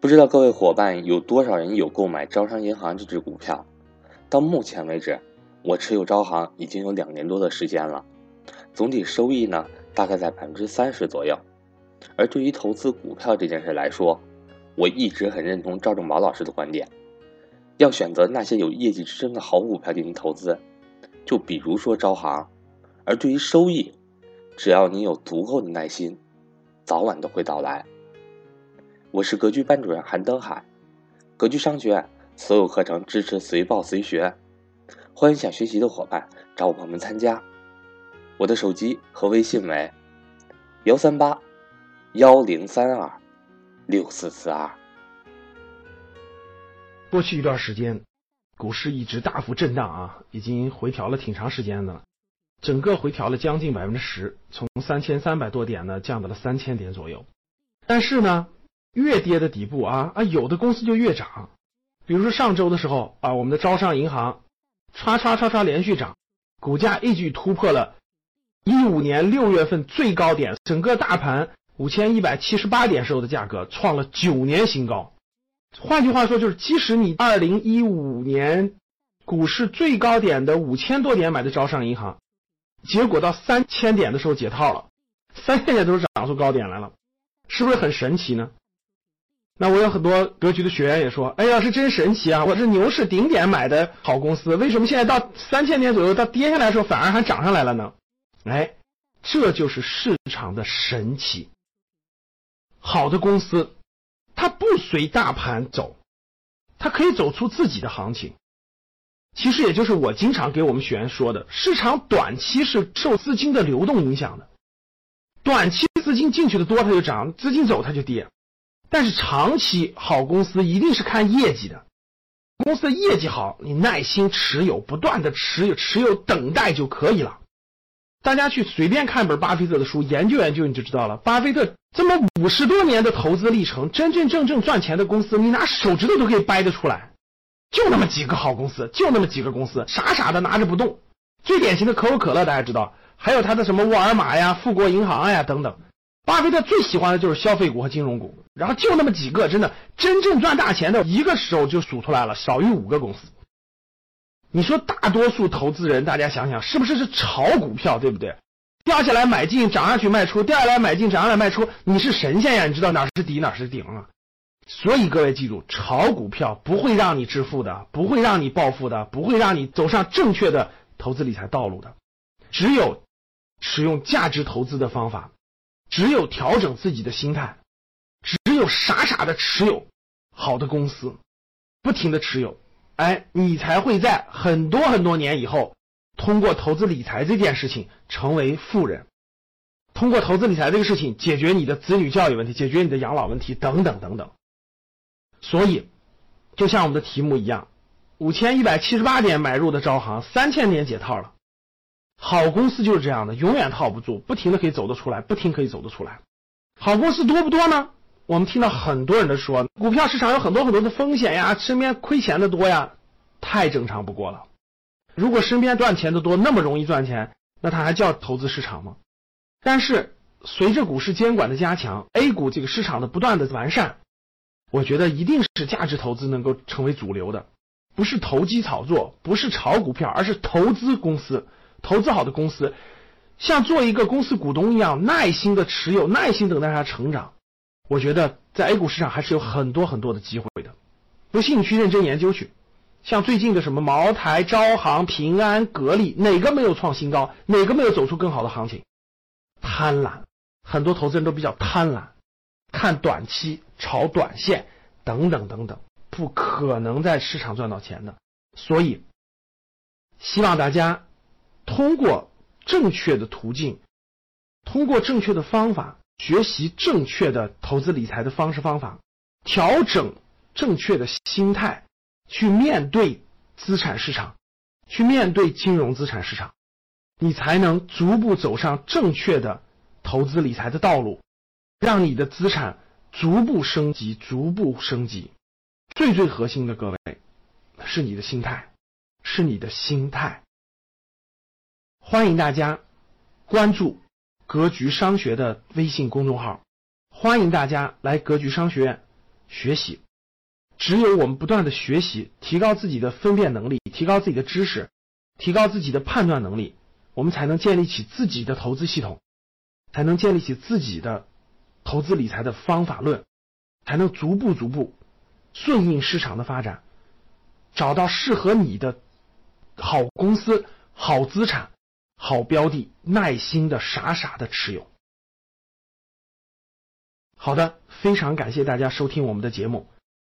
不知道各位伙伴有多少人有购买招商银行这只股票？到目前为止，我持有招行已经有两年多的时间了，总体收益呢大概在百分之三十左右。而对于投资股票这件事来说，我一直很认同赵正宝老师的观点，要选择那些有业绩支撑的好股票进行投资，就比如说招行。而对于收益，只要你有足够的耐心，早晚都会到来。我是格局班主任韩登海，格局商学院所有课程支持随报随学，欢迎想学习的伙伴找我们参加。我的手机和微信为幺三八幺零三二六四四二。过去一段时间，股市一直大幅震荡啊，已经回调了挺长时间的了，整个回调了将近百分之十，从三千三百多点呢降到了三千点左右。但是呢。越跌的底部啊啊，有的公司就越涨。比如说上周的时候啊，我们的招商银行唰唰唰唰连续涨，股价一举突破了一五年六月份最高点，整个大盘五千一百七十八点时候的价格创了九年新高。换句话说，就是即使你二零一五年股市最高点的五千多点买的招商银行，结果到三千点的时候解套了，三千点都是涨出高点来了，是不是很神奇呢？那我有很多格局的学员也说：“哎呀，是真神奇啊！我是牛市顶点买的好公司，为什么现在到三千点左右，到跌下来的时候反而还涨上来了呢？”哎，这就是市场的神奇。好的公司，它不随大盘走，它可以走出自己的行情。其实也就是我经常给我们学员说的，市场短期是受资金的流动影响的，短期资金进去的多，它就涨；资金走，它就跌。但是长期好公司一定是看业绩的，公司的业绩好，你耐心持有，不断的持有，持有等待就可以了。大家去随便看本巴菲特的书，研究研究你就知道了。巴菲特这么五十多年的投资历程，真真正正赚钱的公司，你拿手指头都可以掰得出来，就那么几个好公司，就那么几个公司，傻傻的拿着不动。最典型的可口可乐，大家知道，还有他的什么沃尔玛呀、富国银行呀等等。巴菲特最喜欢的就是消费股和金融股，然后就那么几个，真的真正赚大钱的，一个手就数出来了，少于五个公司。你说大多数投资人，大家想想，是不是是炒股票，对不对？掉下来买进，涨上去卖出，掉下来买进，涨上来卖出，你是神仙呀？你知道哪是底，哪是顶啊？所以各位记住，炒股票不会让你致富的，不会让你暴富的，不会让你走上正确的投资理财道路的。只有使用价值投资的方法。只有调整自己的心态，只有傻傻的持有好的公司，不停的持有，哎，你才会在很多很多年以后，通过投资理财这件事情成为富人，通过投资理财这个事情解决你的子女教育问题，解决你的养老问题等等等等。所以，就像我们的题目一样，五千一百七十八点买入的招行，三千点解套了。好公司就是这样的，永远套不住，不停的可以走得出来，不停可以走得出来。好公司多不多呢？我们听到很多人都说，股票市场有很多很多的风险呀，身边亏钱的多呀，太正常不过了。如果身边赚钱的多，那么容易赚钱，那它还叫投资市场吗？但是随着股市监管的加强，A 股这个市场的不断的完善，我觉得一定是价值投资能够成为主流的，不是投机炒作，不是炒股票，而是投资公司。投资好的公司，像做一个公司股东一样，耐心的持有，耐心等待它成长。我觉得在 A 股市场还是有很多很多的机会的。不信你去认真研究去。像最近的什么茅台、招行、平安、格力，哪个没有创新高？哪个没有走出更好的行情？贪婪，很多投资人都比较贪婪，看短期、炒短线等等等等，不可能在市场赚到钱的。所以，希望大家。通过正确的途径，通过正确的方法，学习正确的投资理财的方式方法，调整正确的心态，去面对资产市场，去面对金融资产市场，你才能逐步走上正确的投资理财的道路，让你的资产逐步升级，逐步升级。最最核心的，各位，是你的心态，是你的心态。欢迎大家关注“格局商学”的微信公众号，欢迎大家来格局商学院学习。只有我们不断的学习，提高自己的分辨能力，提高自己的知识，提高自己的判断能力，我们才能建立起自己的投资系统，才能建立起自己的投资理财的方法论，才能逐步逐步顺应市场的发展，找到适合你的好公司、好资产、好标的，耐心的傻傻的持有。好的，非常感谢大家收听我们的节目。